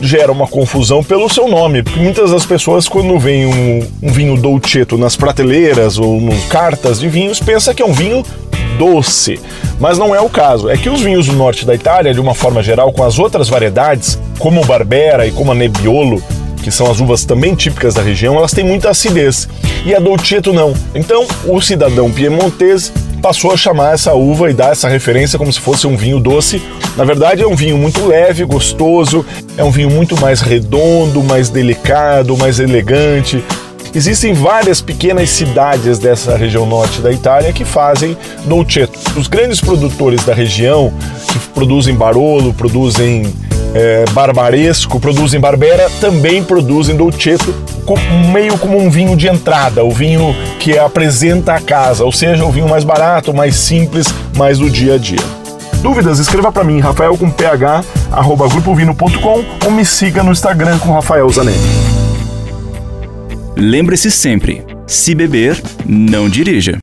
gera uma confusão pelo seu nome, porque muitas das pessoas, quando vem um, um vinho dolcetto nas prateleiras ou nos cartas de vinhos, pensa que é um vinho doce. Mas não é o caso. É que os vinhos do norte da Itália, de uma forma geral, com as outras variedades, como o Barbera e como a Nebbiolo, que são as uvas também típicas da região, elas têm muita acidez. E a Dolcetto não. Então, o cidadão piemontese passou a chamar essa uva e dar essa referência como se fosse um vinho doce. Na verdade, é um vinho muito leve, gostoso, é um vinho muito mais redondo, mais delicado, mais elegante. Existem várias pequenas cidades dessa região norte da Itália que fazem dolcetto. Os grandes produtores da região, que produzem Barolo, produzem é, Barbaresco, produzem Barbera, também produzem Dolcetto, meio como um vinho de entrada, o vinho que apresenta a casa, ou seja, o vinho mais barato, mais simples, mais do dia a dia. Dúvidas? Escreva para mim, rafael com ph, arroba grupovino.com ou me siga no Instagram com Rafael Zanetti. Lembre-se sempre, se beber, não dirija.